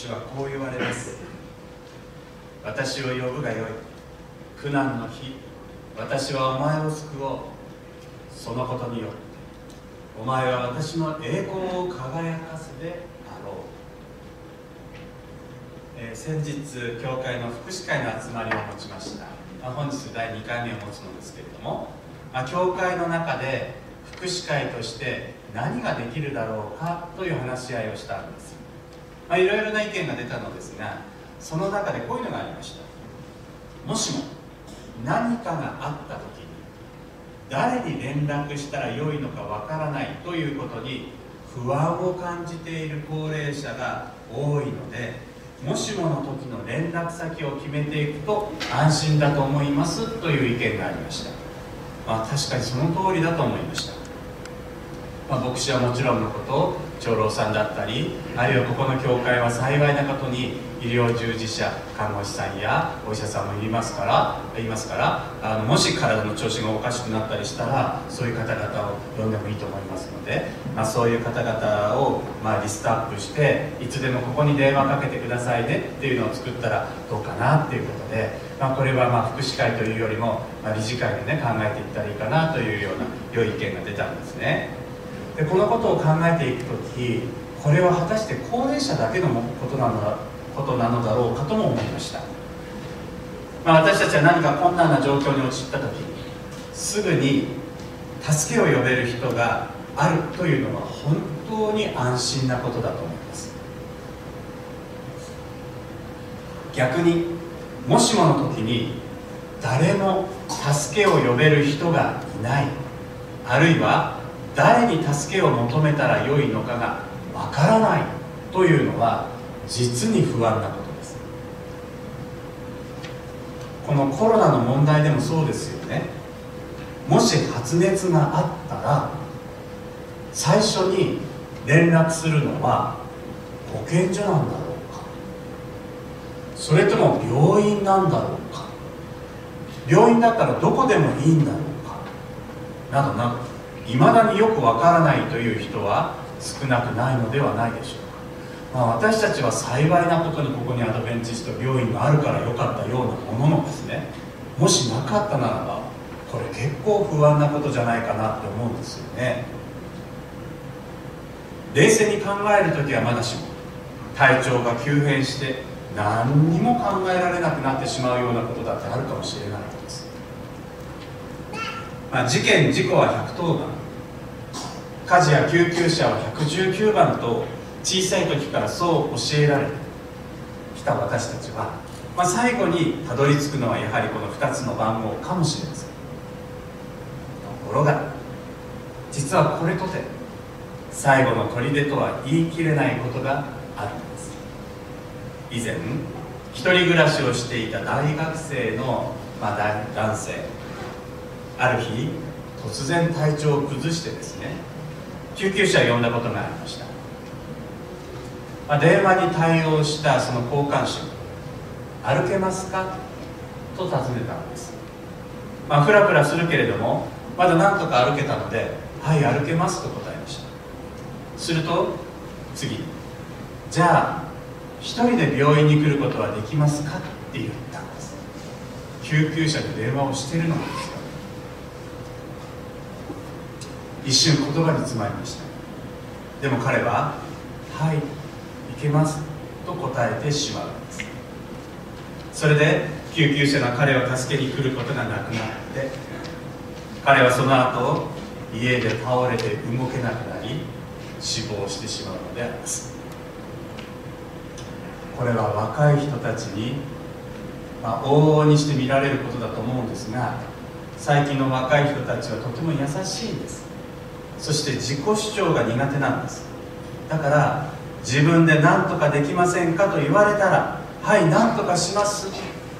主はこう言われます。私を呼ぶがよい。苦難の日。私はお前を救おう。そのことによって。お前は私の栄光を輝かせであろう、えー、先日教会の福祉会の集まりを持ちました、まあ、本日第2回目を持つのですけれども、まあ、教会の中で福祉会として何ができるだろうかという話し合いをしたんです。まあ、いろいろな意見が出たのですがその中でこういうのがありました。もしも何かがあった時に誰に連絡したらよいのかわからないということに不安を感じている高齢者が多いのでもしもの時の連絡先を決めていくと安心だと思いますという意見がありました、まあ、確かにその通りだと思いました、まあ、牧師はもちろんのこと長老さんだったりあるいはここの教会は幸いなことに医療従事者看護師さんやお医者さんもいますからいますからあのもし体の調子がおかしくなったりしたらそういう方々を呼んでもいいと思いますので、まあ、そういう方々を、ま、リストアップしていつでもここに電話かけてくださいねっていうのを作ったらどうかなっていうことで、まあ、これはま福祉会というよりも、ま、理事会でね考えていったらいいかなというような良い意見が出たんですね。でこのことを考えていく時これは果たして高齢者だけのことなのだことなのだろうかとも思いました、まあ、私たちは何か困難な状況に陥った時すぐに助けを呼べる人があるというのは本当に安心なことだと思います。逆にもしもの時に誰も助けを呼べる人がいないあるいは誰に助けを求めたらよいのかがわからないというのは実に不安なことです。このコロナの問題でもそうですよね。もし発熱があったら最初に連絡するのは保健所なんだろうか。それとも病院なんだろうか。病院だったらどこでもいいんだろうか。などなど。いまだによくわからないという人は少なくないのではないでしょうか、まあ、私たちは幸いなことにここにアドベンチスト病院があるからよかったようなもののですねもしなかったならばこれ結構不安なことじゃないかなって思うんですよね。冷静に考える時はまだしも体調が急変して何にも考えられなくなってしまうようなことだってあるかもしれないです、まあ、事件事故は110番。火事や救急車は119番と小さい時からそう教えられてきた私たちは、まあ、最後にたどり着くのはやはりこの2つの番号かもしれません。ところが実はこれとて最後の砦とは言い切れないことがあるんです。以前一人暮らしをしていた大学生の、まあ、男性ある日突然体調を崩してですね救急車を呼んだことがありました、まあ、電話に対応したその交換手歩けますか？と尋ねたんです、まあ、ふらふらするけれどもまだなんとか歩けたのではい歩けますと答えました。すると次じゃあ一人で病院に来ることはできますか？って言ったんです。救急車で電話をしてるのです一瞬言葉に詰まりました。でも彼は「はい行けます」と答えてしまうんです。それで救急車が彼を助けに来ることがなくなって彼はその後家で倒れて動けなくなり死亡してしまうのであります。これは若い人たちに、まあ、往々にして見られることだと思うんですが最近の若い人たちはとても優しいです。そして自己主張が苦手なんです。だから自分で何とかできませんかと言われたらはい何とかします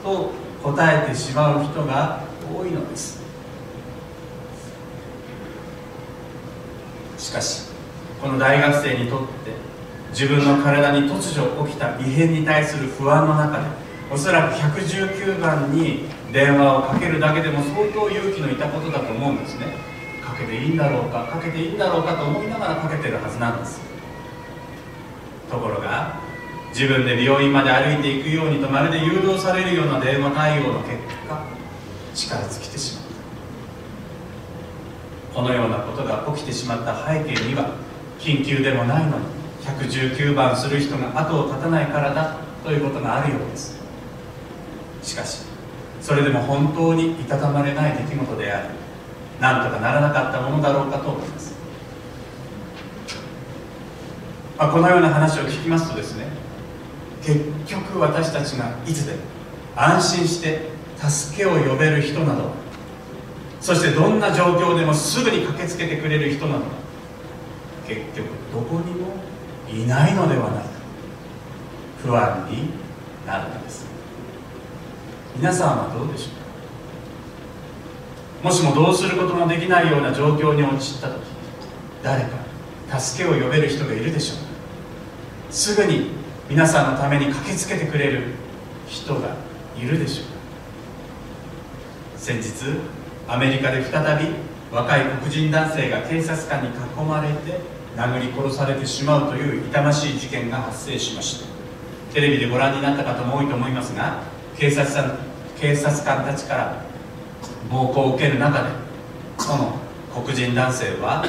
と答えてしまう人が多いのです。しかしこの大学生にとって自分の体に突如起きた異変に対する不安の中でおそらく119番に電話をかけるだけでも相当勇気のいたことだと思うんですね。かけていいんだろうかかけていいんだろうかと思いながらかけてるはずなんです。ところが自分で病院まで歩いていくようにとまるで誘導されるような電話対応の結果力尽きてしまった。このようなことが起きてしまった背景には緊急でもないのに119番する人が後を絶たないからだということがあるようです。しかしそれでも本当にいたたまれない出来事である。り何とかならなかったものだろうかと思います、まあ、このような話を聞きますとですね結局私たちがいつでも安心して助けを呼べる人などそしてどんな状況でもすぐに駆けつけてくれる人など結局どこにもいないのではないか。不安になるのです。皆さんはどうでしょう？もしもどうすることのできないような状況に陥った時誰か助けを呼べる人がいるでしょう。かすぐに皆さんのために駆けつけてくれる人がいるでしょう。か先日アメリカで再び若い黒人男性が警察官に囲まれて殴り殺されてしまうという痛ましい事件が発生しました。テレビでご覧になった方も多いと思いますが警察官警察官たちから暴行を受ける中でその黒人男性は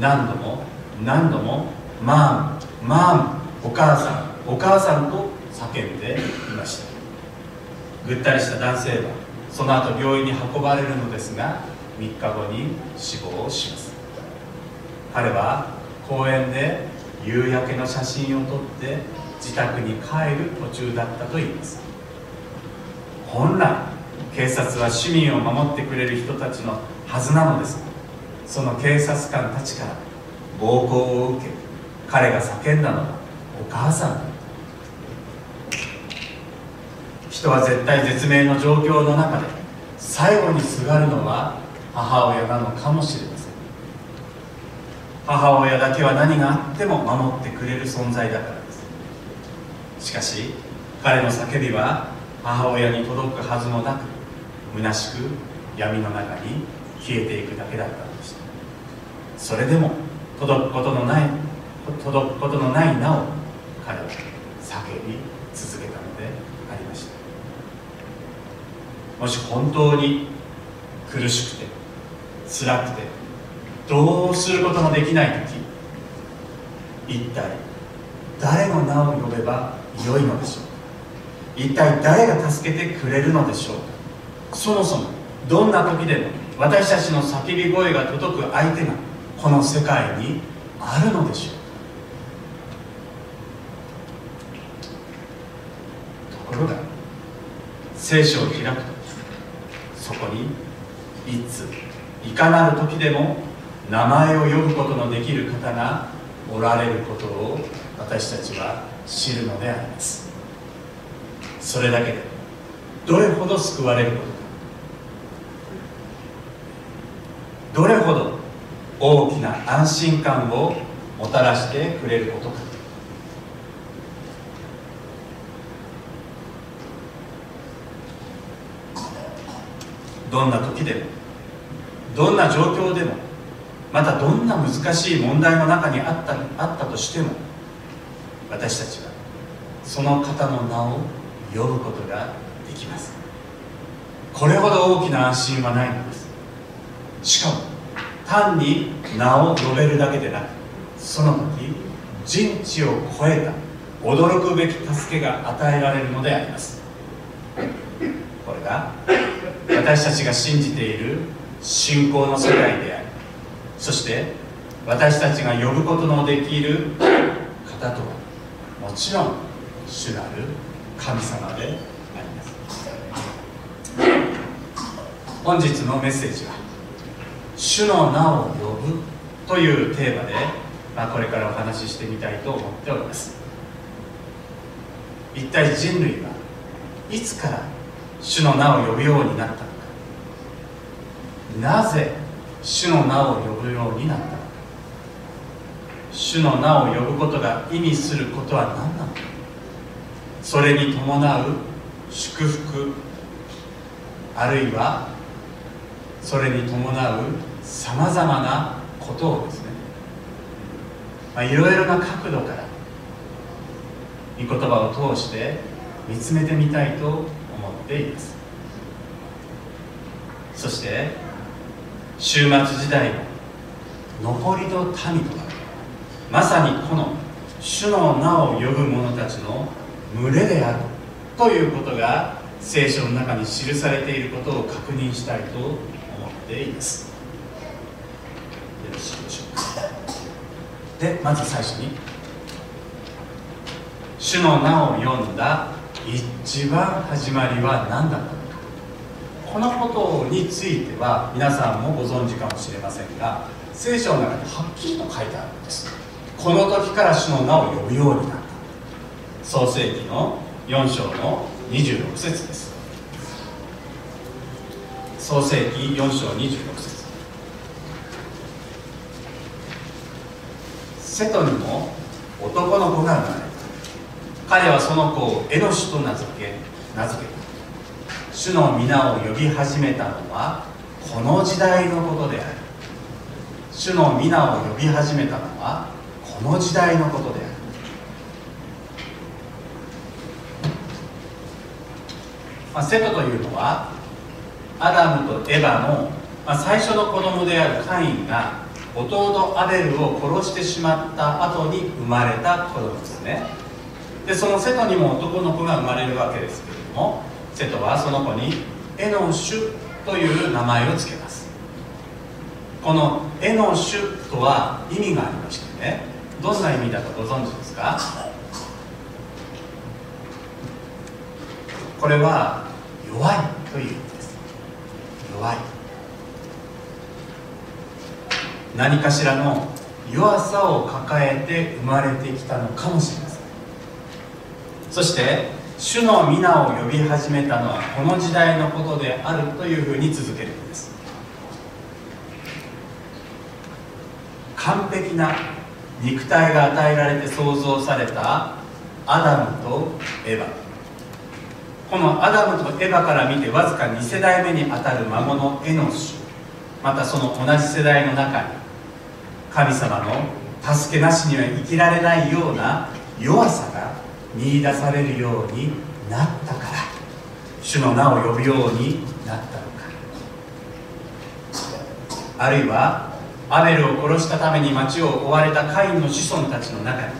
何度も何度も「マンマンお母さんお母さん」と叫んでいました。ぐったりした男性はその後病院に運ばれるのですが3日後に死亡します。彼は公園で夕焼けの写真を撮って自宅に帰る途中だったといいます。本来警察は市民を守ってくれる人たちのはずなのです。その警察官たちから暴行を受け彼が叫んだのはお母さん。だった人は絶対絶命の状況の中で最後にすがるのは母親なのかもしれません。母親だけは何があっても守ってくれる存在だからです。しかし彼の叫びは母親に届くはずもなく虚しく闇の中に消えていくだけだったのでしたそれでも届くことのない届くことのないなお彼は叫び続けたのでありました。もし本当に苦しくて辛くてどうすることのできない時一体誰の名を呼べばよいのでしょうか。一体誰が助けてくれるのでしょうか。そもそもどんな時でも私たちの叫び声が届く相手がこの世界にあるのでしょう。ところが聖書を開くとそこにいついかなる時でも名前を呼ぶことのできる方がおられることを私たちは知るのであります。それだけでどれほど救われることかどれほど大きな安心感をもたらしてくれることか。どんな時でもどんな状況でもまたどんな難しい問題の中にあったあったとしても私たちはその方の名を呼ぶことができます。これほど大きな安心はないのです。しかも単に名を呼べるだけでなくその時人知を超えた驚くべき助けが与えられるのであります。これが私たちが信じている信仰の世界でありそして私たちが呼ぶことのできる方とはもちろん主なる神様であります。本日のメッセージは「主の名を呼ぶ」というテーマで、まあ、これからお話ししてみたいと思っております。一体人類はいつから主の名を呼ぶようになったのか。なぜ主の名を呼ぶようになったのか。主の名を呼ぶことが意味することは何なのか。それに伴う祝福あるいはそれに伴うさまざまなことをですね、まあ、いろいろな角度から御言葉を通して見つめてみたいと思っています。そして終末時代の残りの民となるまさにこの主の名を呼ぶ者たちの群れであるということが聖書の中に記されていることを確認したいと思っています。よろしいでしょうかでまず最初に主の名を読んだ一番始まりは何だった。のかこのことについては皆さんもご存知かもしれませんが聖書の中にはっきりと書いてあるんです。この時から主の名を呼ぶようになった創世記の4章の26節です。創世記4章26節。瀬戸にも男の子が生まれた。彼はその子をエノシと名付け名付けた。主の皆を呼び始めたのはこの時代のことである。主の皆を呼び始めたのはこの時代のことである。まあ、セトというのはアダムとエヴァの、まあ、最初の子供であるカインが弟アベルを殺してしまった後に生まれた子供ですね。でそのセトにも男の子が生まれるわけですけれどもセトはその子にエノシュという名前を付けます。このエノシュとは意味がありましてねどんな意味だかご存知ですか？これは弱いという意味です。弱い。何かしらの弱さを抱えて生まれてきたのかもしれません。そして主の皆を呼び始めたのはこの時代のことであるというふうに続けるんです。完璧な肉体が与えられて創造されたアダムとエヴァ。このアダムとエヴァから見てわずか2世代目にあたる孫のエノシュ。またその同じ世代の中に神様の助けなしには生きられないような弱さが見いだされるようになったから主の名を呼ぶようになったのか。あるいはアベルを殺したために町を追われたカインの子孫たちの中に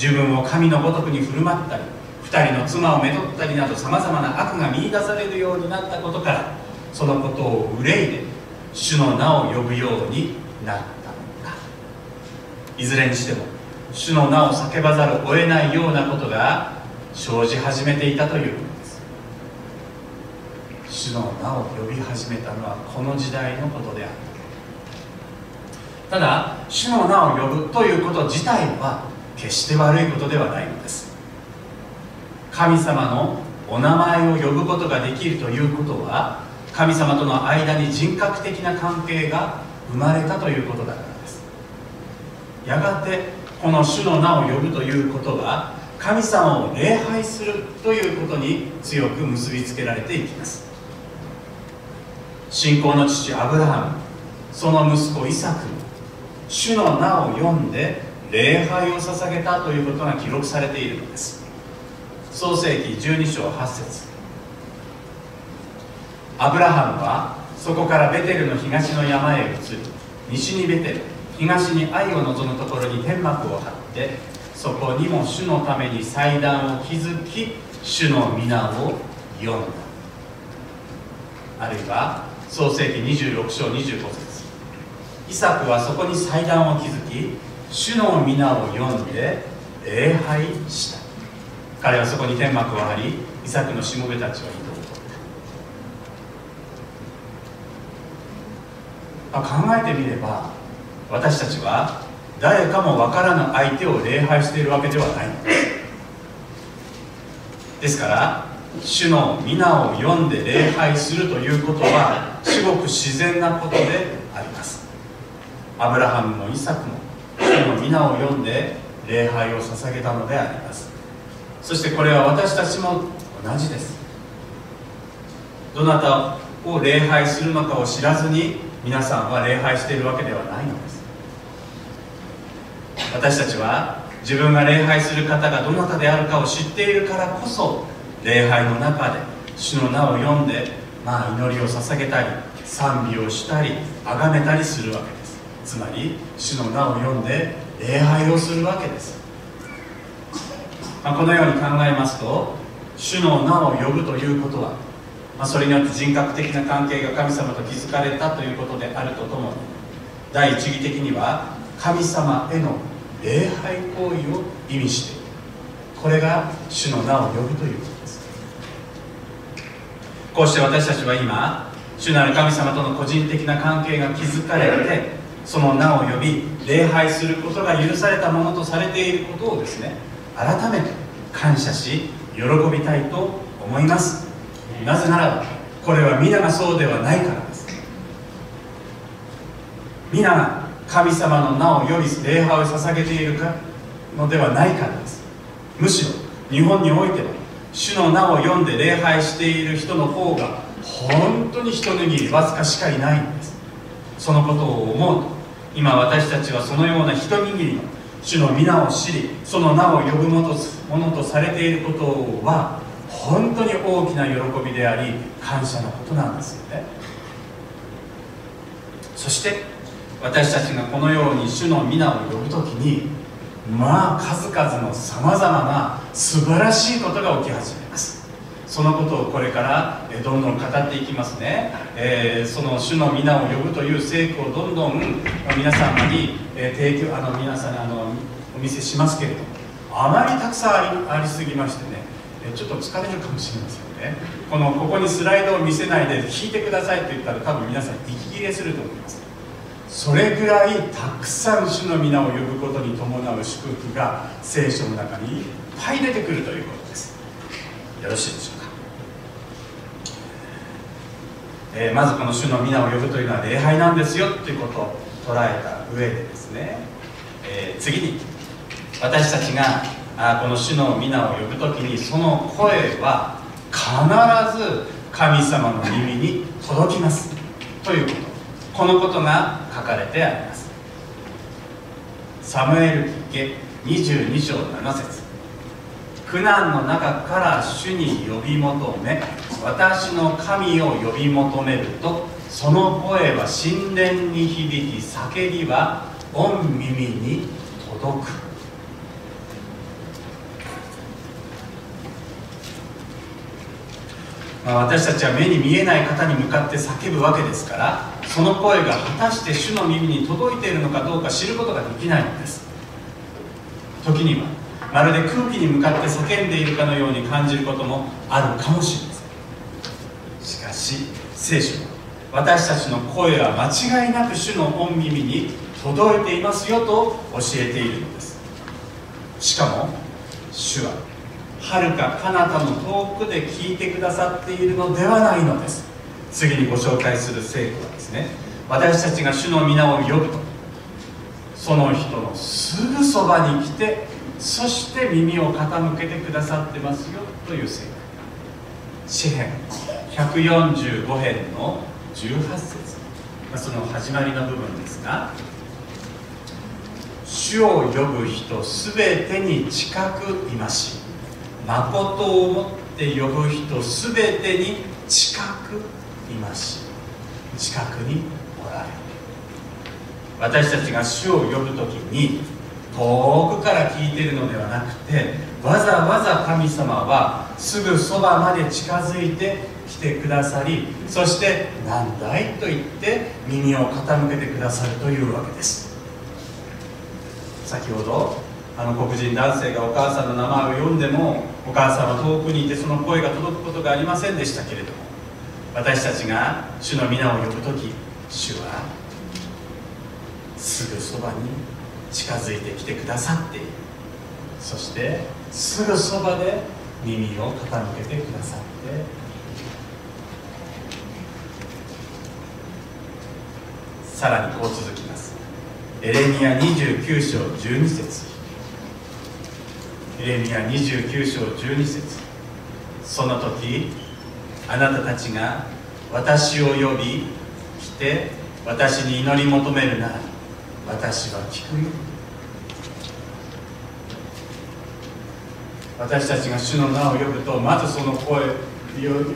自分を神のごとくに振る舞ったり2人の妻をめとったりなどさまざまな悪が見いだされるようになったことからそのことを憂いで主の名を呼ぶようになった。いずれにしても主の名を叫ばざるを得ないようなことが生じ始めていたということです。主の名を呼び始めたのはこの時代のことであったただ主の名を呼ぶということ自体は決して悪いことではないのです。神様のお名前を呼ぶことができるということは神様との間に人格的な関係が生まれたということだやがてこの主の名を呼ぶということは神様を礼拝するということに強く結びつけられていきます。信仰の父アブラハムその息子イサク主の名を読んで礼拝を捧げたということが記録されているのです。創世紀12章8節。アブラハムはそこからベテルの東の山へ移り西にベテル東に愛を望むところに天幕を張ってそこにも主のために祭壇を築き主の皆を読んだ。あるいは創世紀26章25節。イサクはそこに祭壇を築き主の皆を読んで礼拝した。彼はそこに天幕を張りイサクのしもべたちは移動を取った。考えてみれば私たちは誰かも分からぬ相手を礼拝しているわけではない。ですですから主の皆を読んで礼拝するということは至極自然なことであります。アブラハムもイサクも主の皆を読んで礼拝を捧げたのであります。そしてこれは私たちも同じです。どなたを礼拝するのかを知らずに皆さんは礼拝しているわけではないのです。私たちは自分が礼拝する方がどなたであるかを知っているからこそ礼拝の中で主の名を読んで、まあ、祈りを捧げたり賛美をしたり崇めたりするわけです。つまり主の名を読んで礼拝をするわけです、まあ、このように考えますと主の名を呼ぶということは、まあ、それによって人格的な関係が神様と築かれたということであるとともに第一義的には神様への礼拝行為を意味しているこれが主の名を呼ぶということです。こうして私たちは今主なる神様との個人的な関係が築かれてその名を呼び礼拝することが許されたものとされていることをですね改めて感謝し喜びたいと思います。なぜならばこれは皆がそうではないからです。皆が神様の名を呼び礼拝を捧げているかのではないからですむしろ日本においては主の名を読んで礼拝している。人の方が本当に一握りわずかしかいないんですそのことを思うと今私たちはそのような一握りの主の皆を知りその名を呼ぶものとされている。ことは本当に大きな喜びであり感謝のことなんですよねそして私たちがこのように主の皆を呼ぶ時にまあ数々のさまざまな素晴らしいことが起き始めます。そのことをこれからどんどん語っていきますね、えー、その主の皆を呼ぶという聖句をどんどん皆様に、提供あの皆さんにあのお見せしますけれどもあまりたくさんありすぎましてねちょっと疲れるかもしれませんね。このここにスライドを見せないで弾いてくださいって言ったら多分皆さん息切れすると思います。それぐらいたくさん主の皆を呼ぶことに伴う祝福が聖書の中にいっぱい出てくるということです。よろしいでしょうか、えー、まずこの主の皆を呼ぶというのは礼拝なんですよということを捉えた上でですね、えー、次に私たちがあこの主の皆を呼ぶ時にその声は必ず神様の耳に届きますということ。このことが書かれてあります。サムエル記22章7節。苦難の中から主に呼び求め私の神を呼び求めるとその声は神殿に響き叫びは御耳に届く、私たちは目に見えない方に向かって叫ぶわけですからその声が果たして主の耳に届いているのかどうか知ることができないのです。時にはまるで空気に向かって叫んでいるかのように感じることもあるかもしれません。しかし聖書は私たちの声は間違いなく主の御耳に届いていますよと教えているのです。しかも主ははるか彼方の遠くで聞いてくださっているのではないのです。次にご紹介する聖句はですね私たちが主の皆を呼ぶと。その人のすぐそばに来てそして耳を傾けてくださってますよという聖句。詩編145編の18節。その始まりの部分ですが主を呼ぶ人すべてに近くいまし誠をもって呼ぶ人すべてに近くいます近くにおられる私たちが主を呼ぶ時に遠くから聞いているのではなくてわざわざ神様はすぐそばまで近づいてきてくださりそして「何だい?」と言って耳を傾けてくださるというわけです先ほどあの黒人男性がお母さんの名前を呼んでもお母さんは遠くにいてその声が届くことがありませんでしたけれども私たちが主の皆を呼ぶ時主はすぐそばに近づいてきてくださっているそしてすぐそばで耳を傾けてくださって。さらにこう続きます。エレミア29章12節。エレミア29章12節。その時あなたたちが私を呼び来て私に祈り求めるな。ら私は聞くよ。私たちが主の名を呼ぶとまずその声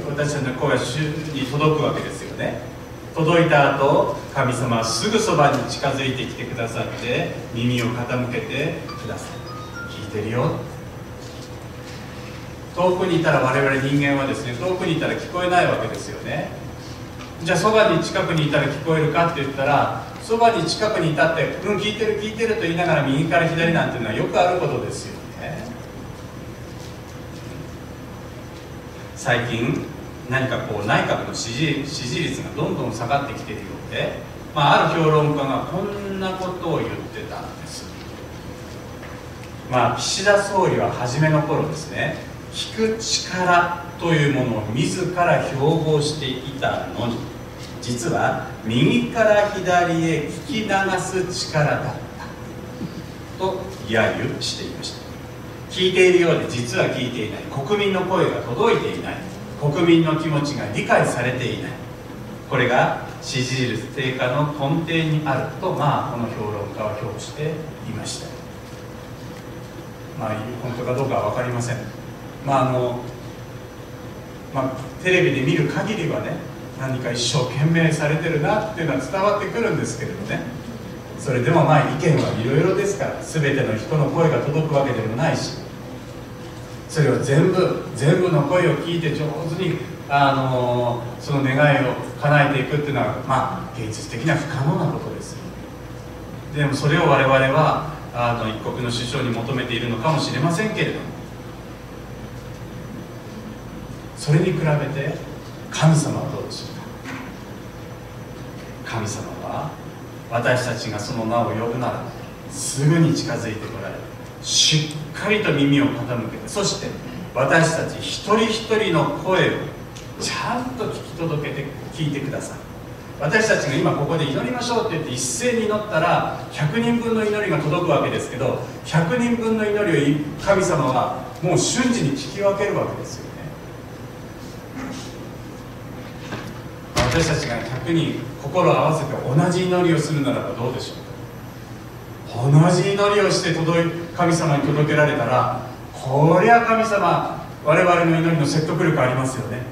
私たちの声は主に届くわけですよね。届いた後神様はすぐそばに近づいてきてくださって耳を傾けてください。聞いてるよ。遠くにいたら我々人間はですね遠くにいたら聞こえないわけですよね。じゃあそばに近くにいたら聞こえるかって言ったらそばに近くにいたって「うん聞いてる聞いてる」と言いながら右から左なんていうのはよくあることですよね。最近何かこう内閣の支持支持率がどんどん下がってきているようで、まあ、ある評論家がこんなことを言ってたんです。まあ岸田総理は初めの頃ですね聞く力というものを自ら標榜していたのに実は右から左へ聞き流す力だったと揶揄していました。聞いているようで実は聞いていない。国民の声が届いていない。国民の気持ちが理解されていない。これが支持率低下の根底にあるとまあこの評論家は評していました。まあ本当かどうかは分かりません。まああのまあ、テレビで見る限りはね何か一生懸命されてるなっていうのは伝わってくるんですけれどね。それでもまあ意見はいろいろですから全ての人の声が届くわけでもないしそれを全部全部の声を聞いて上手にあのその願いを叶えていくっていうのはまあ現実的には不可能なことですでもそれを我々はあの一国の首相に求めているのかもしれませんけれどもそれに比べて神様はどうでしょうか？神様は私たちがその名を呼ぶならすぐに近づいてこられるしっかりと耳を傾けてそして私たち一人一人の声をちゃんと聞き届けて聞いてください。私たちが今ここで祈りましょうって言って一斉に祈ったら100人分の祈りが届くわけですけど100人分の祈りを神様はもう瞬時に聞き分けるわけですよ。私たちが100人心を合わせて同じ祈りをするならばどうでしょうか？同じ祈りをして届い神様に届けられたらこりゃ神様我々の祈りの説得力ありますよね。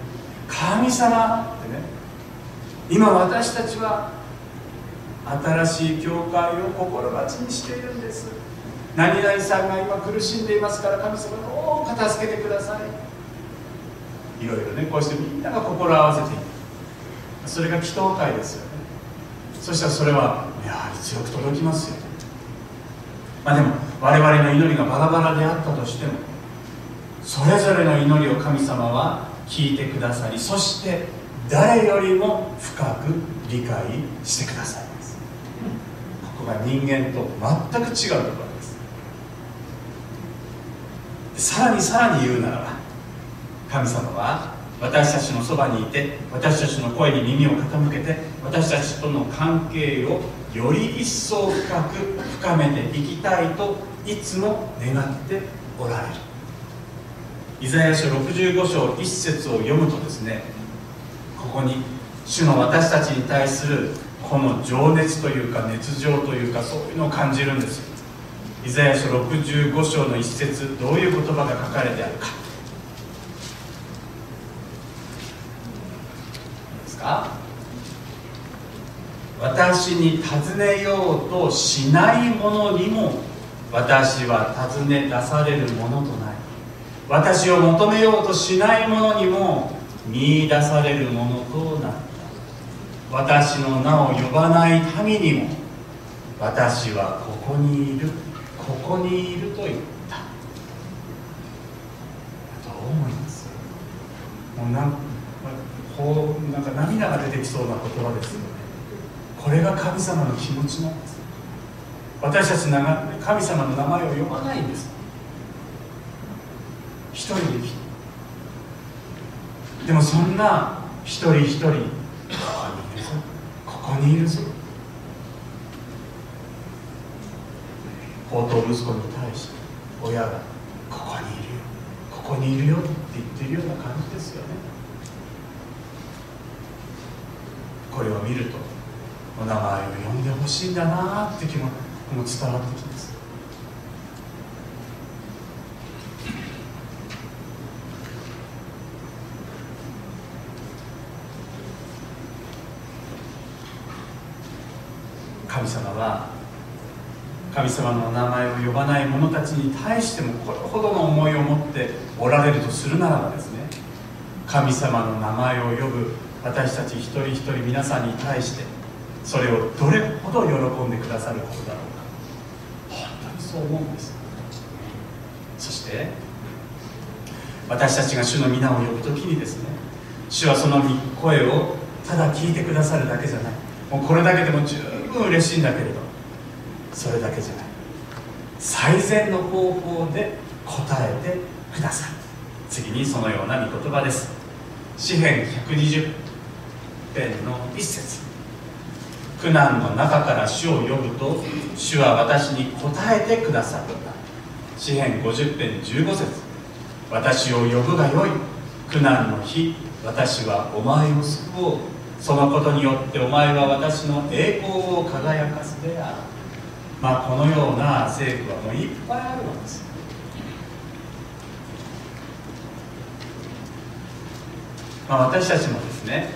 神様ってね今私たちは新しい教会を心待ちにしているんです。何々さんが今苦しんでいますから神様どうか助けてください。いろいろねこうしてみんなが心を合わせているそれが祈祷会ですよね。そしたらそれはやはり強く届きますよまあでも我々の祈りがバラバラであったとしてもそれぞれの祈りを神様は聞いてくださりそして誰よりも深く理解してくださいます。ここが人間と全く違うところです。さらにさらに言うならば神様は私たちのそばにいて私たちの声に耳を傾けて私たちとの関係をより一層深く深めていきたいといつも願っておられる。イザヤ書65章1節を読むとですねここに主の私たちに対するこの情熱というか熱情というかそういうのを感じるんです。イザヤ書65章の1節どういう言葉が書かれてあるか。か？私に尋ねようとしないものにも私は尋ね出されるものとなり私を求めようとしないものにも見いだされるものとなった。私の名を呼ばない民にも私はここにいる。ここにいると言った。どう思います？もうこうなんか涙が出てきそうな言葉ですよね。これが神様の気持ちなんです。私たち神様の名前を呼ばないんです。一人で生きでもそんな一人一人ここにいるぞ。宝刀息子に対して親がここにいるよ。ここにいるよって言ってるような感じですよね。これを見るとお名前を呼んでほしいんだなって気もも伝わってきます。神様は神様の名前を呼ばない者たちに対してもこれほどの思いを持っておられるとするならばですね神様の名前を呼ぶ私たち一人一人皆さんに対してそれをどれほど喜んでくださることだろうか。本当にそう思うんです。そして私たちが主の皆を呼ぶ時にですね主はその声をただ聞いてくださるだけじゃない。もうこれだけでも十分嬉しいんだけれどそれだけじゃない。最善の方法で答えてください次にそのような御言葉です。詩編120編の一節。苦難の中から主を呼ぶと主は私に答えてくださった。詩編50編15節。私を呼ぶがよい。苦難の日私はお前を救おう。そのことによってお前は私の栄光を輝かすである。まあこのような聖句はもういっぱいあるのです。まあ、私たちもですね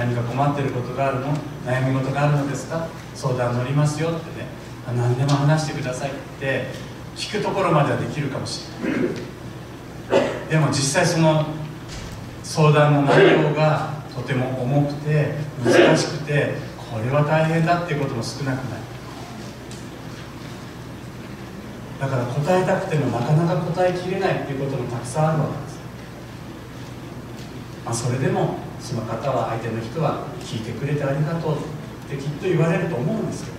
何か困ってることがあるの？悩み事があるのですか？相談乗りますよってね。何でも話してくださいって聞くところまではできるかもしれない。でも実際その相談の内容がとても重くて難しくてこれは大変だっていうことも少なくない。だから答えたくてもなかなか答えきれないっていうこともたくさんあるわけです。まあ、それでもその方は相手の人は聞いてくれてありがとうってきっと言われると思うんですけど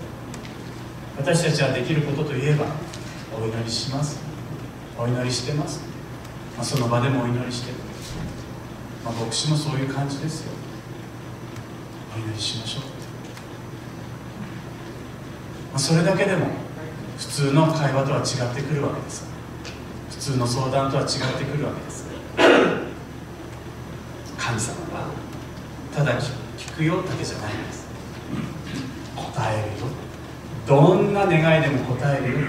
私たちはできることといえばお祈りします。お祈りしてます、まあ、その場でもお祈りしてまあ、牧師もそういう感じですよ。お祈りしましょう、まあ、それだけでも普通の会話とは違ってくるわけです。普通の相談とは違ってくるわけです神様はただ聞くよだけじゃないんです。答えるよ。どんな願いでも答えるよ。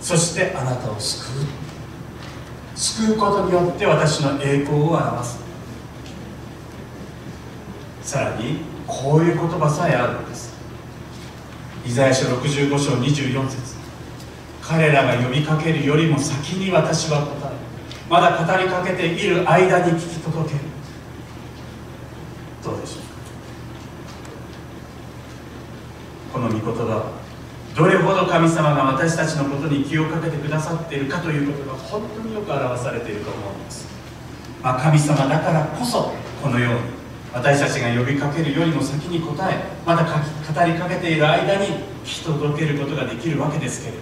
そしてあなたを救う。救うことによって私の栄光を表す。さらにこういう言葉さえあるんです。イザヤ書65章24節。彼らが呼びかけるよりも先に私は答えまだ語りかけている間に聞き届けるどうでしょうこの御言葉はどれほど神様が私たちのことに気をかけてくださっているかということが本当によく表されていると思うんです、まあ、神様だからこそこのように私たちが呼びかけるよりも先に答えまた語りかけている間に聞き届けることができるわけですけれ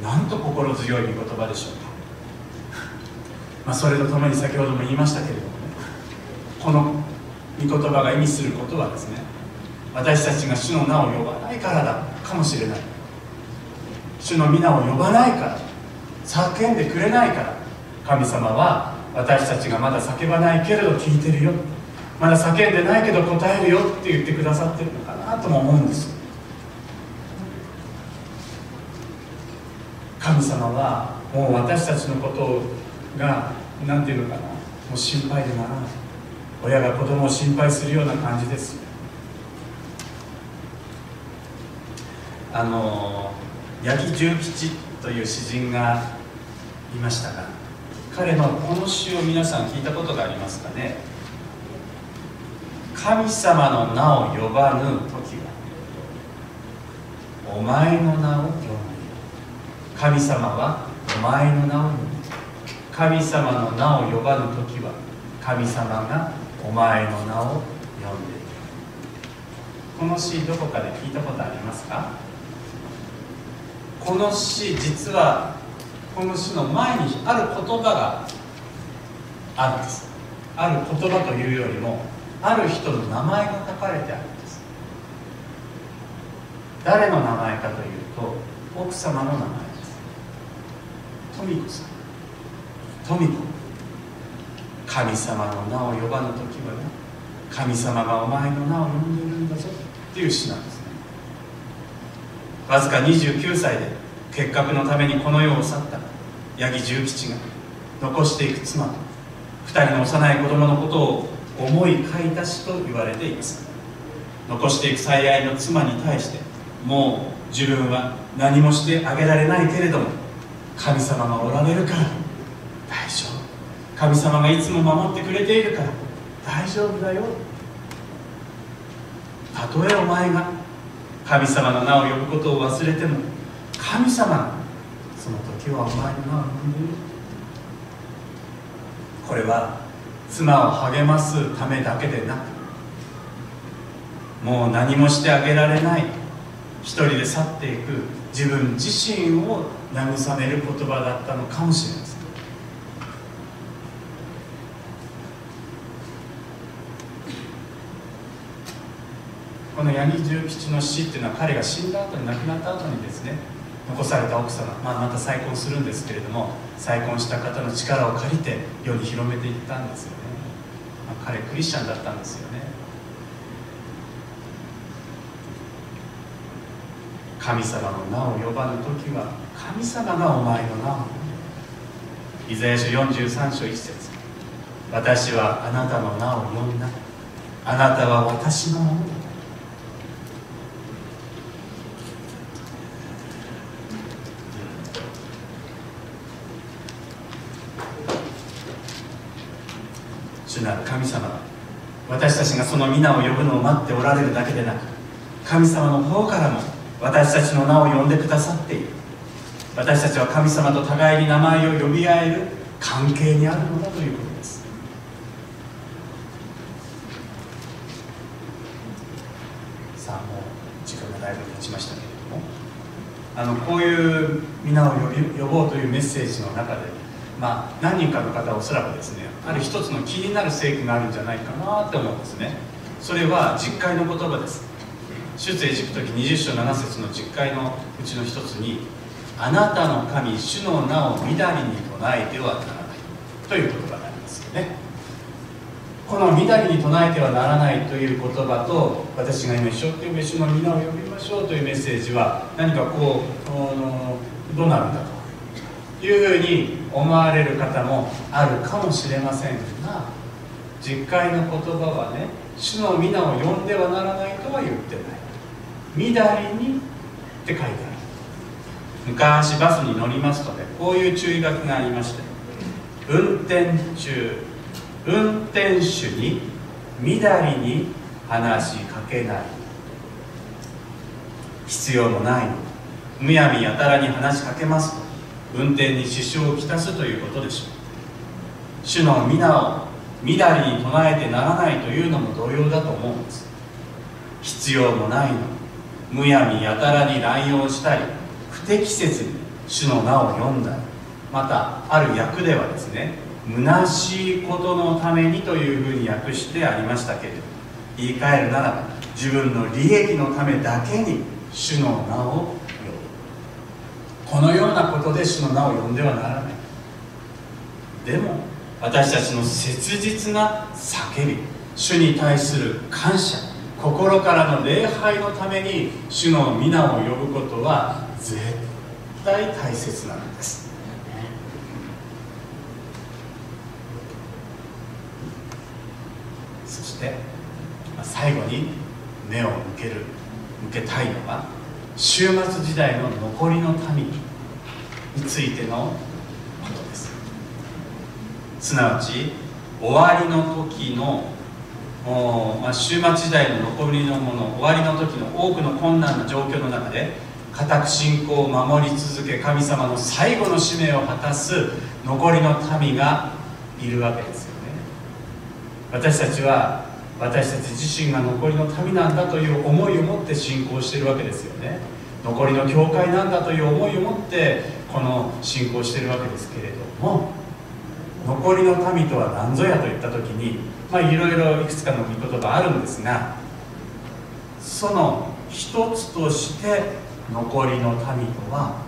どなんと心強い御言葉でしょうか、まあ、それとともに先ほども言いましたけれどもね。この御言葉が意味することはですね私たちが主の名を呼ばないからだかもしれない。主の皆を呼ばないから叫んでくれないから。神様は私たちがまだ叫ばないけれど聞いてるよ。まだ叫んでないけど答えるよって言ってくださってるのかなとも思うんです。神様はもう私たちのことが何て言うのかな。もう心配でならない親が子供を心配するような感じです。あの八木重吉という詩人がいましたが彼のこの詩を皆さん聞いたことがありますかね？神様の名を呼ばぬ時はお前の名を呼ぶ神様はお前の名を呼ぶ神様の名を呼ばぬ時は神様がお前の名を呼んでいる。この詩どこかで聞いたことありますか？この詩実はこの詩の前にある言葉があるんです。ある言葉というよりもある人の名前が書かれてあるんです。誰の名前かというと奥様の名前です。富子さん。富子。神様の名を呼ばぬ時はね神様がお前の名を呼んでいるんだぞっていう詩なんです。わずか29歳で結核のためにこの世を去った。八木重吉が残していく妻。と2人の幼い子供のことを思い書いた詩と言われています。残していく最愛の妻に対してもう自分は何もしてあげられないけれども神様がおられるから。大丈夫。神様がいつも守ってくれているから。大丈夫だよ。たとえお前が神様の名を呼ぶことを忘れても神様その時はお前の名を呼んでいる。これは妻を励ますためだけでなくもう何もしてあげられない一人で去っていく自分自身を慰める言葉だったのかもしれません。この八木重吉の死っていうのは彼が死んだ後に亡くなった後にですね残された奥様、まあ、また再婚するんですけれども再婚した方の力を借りて世に広めていったんですよね、まあ、彼クリスチャンだったんですよね。神様の名を呼ばぬ時は神様がお前の名をイザヤ書43章1節。私はあなたの名を呼んだ。あなたは私のものだ主なる神様私たちがその皆を呼ぶのを待っておられるだけでなく神様の方からも私たちの名を呼んでくださっている。私たちは神様と互いに名前を呼び合える関係にあるのだということです。さあもう時間がだいぶ経ちましたけれどもあのこういう皆を呼び呼ぼうというメッセージの中でまあ、何人かの方はおそらくですねある一つの気になる聖句があるんじゃないかなって思うんですね。それは実会の言葉です。出エジプト記20章7節の実会のうちの一つに「あなたの神主の名をみだりに唱えてはならない」という言葉がありますよね。この「みだりに唱えてはならない」という言葉と私が今一生懸命主の皆を呼びましょうというメッセージは何かこうどうなるんだというふうに思われる方もあるかもしれませんが実会の言葉はね主の皆を呼んではならないとは言ってない「みだりに」って書いてある。昔バスに乗りますとねこういう注意書きがありまして運転中運転手にみだりに話しかけない。必要もない。むやみやたらに話しかけますと。運転に支障をきたすということでしょう。主の皆をみだりに唱えてならないというのも同様だと思うんです。必要もないの。むやみやたらに乱用したり不適切に主の名を読んだりまたある訳ではですね虚しいことのためにというふうに訳してありましたけれど言い換えるならば自分の利益のためだけに主の名をこのようなことで主の名を呼んではならない。でも私たちの切実な叫び主に対する感謝心からの礼拝のために主の皆を呼ぶことは絶対大切なのです。そして最後に目を向ける向けたいのは終末時代の残りの民についてのことです。すなわち終わりの時のまあ、終末時代の残りのもの終わりの時の多くの困難な状況の中で固く信仰を守り続け神様の最後の使命を果たす残りの民がいるわけですよね。私たちは私たち自身が残りの民なんだという思いを持って信仰しているわけですよね。残りの教会なんだという思いを持ってこの信仰しているわけですけれども残りの民とは何ぞやといった時にまあいろいろいくつかの御言葉があるんですがその一つとして残りの民とは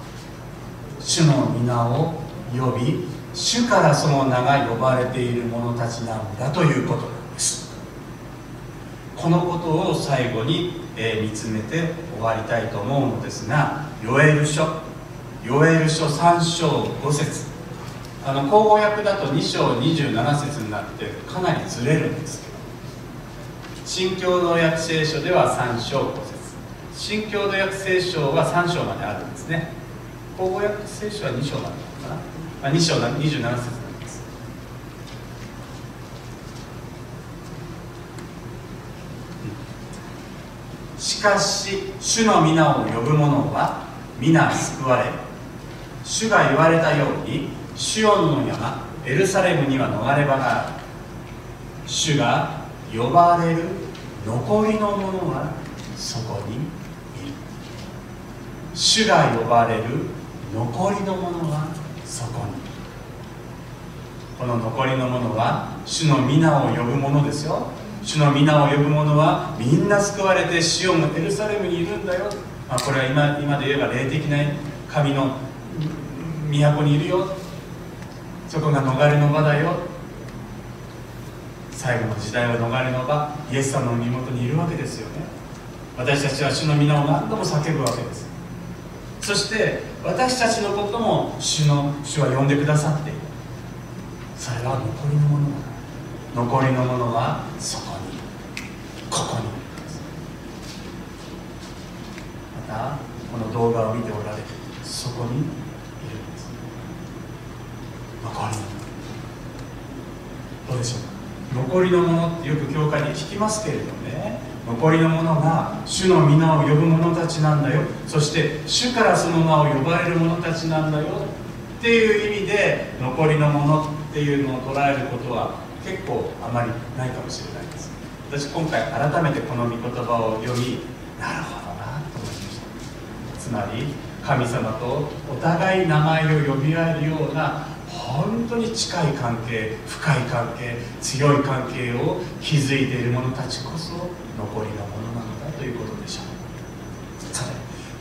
主の皆を呼び主からその名が呼ばれている者たちなんだということ。このことを最後に、えー、見つめて終わりたいと思うのですがヨエル書。ヨエル書3章5節。あの口語訳だと2章27節になってかなりずれるんです。けど新共同訳聖書では3章5節。新共同訳聖書は3章まであるんですね。口語訳聖書は2章まであるかな、あ、2章27節なんですしかし主の皆を呼ぶ者は皆救われる主が言われたようにシオンの山エルサレムには逃れ場がある。主が呼ばれる残りの者はそこにいる。主が呼ばれる残りの者はそこに。いるこの残りの者は主の皆を呼ぶ者ですよ。主の皆を呼ぶ者はみんな救われてシオンのエルサレムにいるんだよ、まあ、これは今今で言えば霊的な神の都にいるよ。そこが逃れの場だよ。最後の時代は逃れの場。イエス様の身元にいるわけですよね。私たちは主の皆を何度も叫ぶわけです。そして私たちのことも主の主は呼んでくださっている。それは残りのものだ。残りのものはそこに。ここに。またこの動画を見ておられる。そこにいるんです。残りの。ものどうでしょう？か残りのものってよく教会に聞きますけれどね。残りのものが主の皆を呼ぶ者たちなんだよ。そして主からその名を呼ばれる者たちなんだよっていう意味で残りのものっていうのを捉えることは結構あまりないかもしれないです。私今回改めてこの御言葉を読みなるほどなと思いました。つまり神様とお互い名前を呼び合えるような本当に近い関係深い関係強い関係を築いている者たちこそ残りのものなのだということでしょう。さて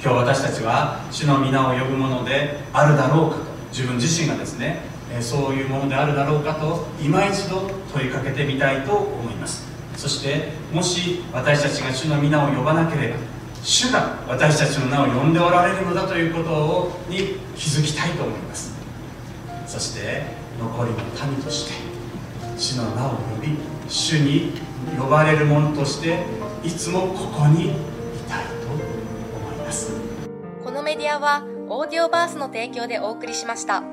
今日私たちは主の皆を呼ぶものであるだろうかと自分自身がですねそういうものであるだろうかと今一度問いかけてみたいと思います。そしてもし私たちが主の皆を呼ばなければ主が私たちの名を呼んでおられるのだということをに気づきたいと思います。そして残りの民として主の名を呼び主に呼ばれる者としていつもここにいたいと思います。このメディアはオーディオバースの提供でお送りしました。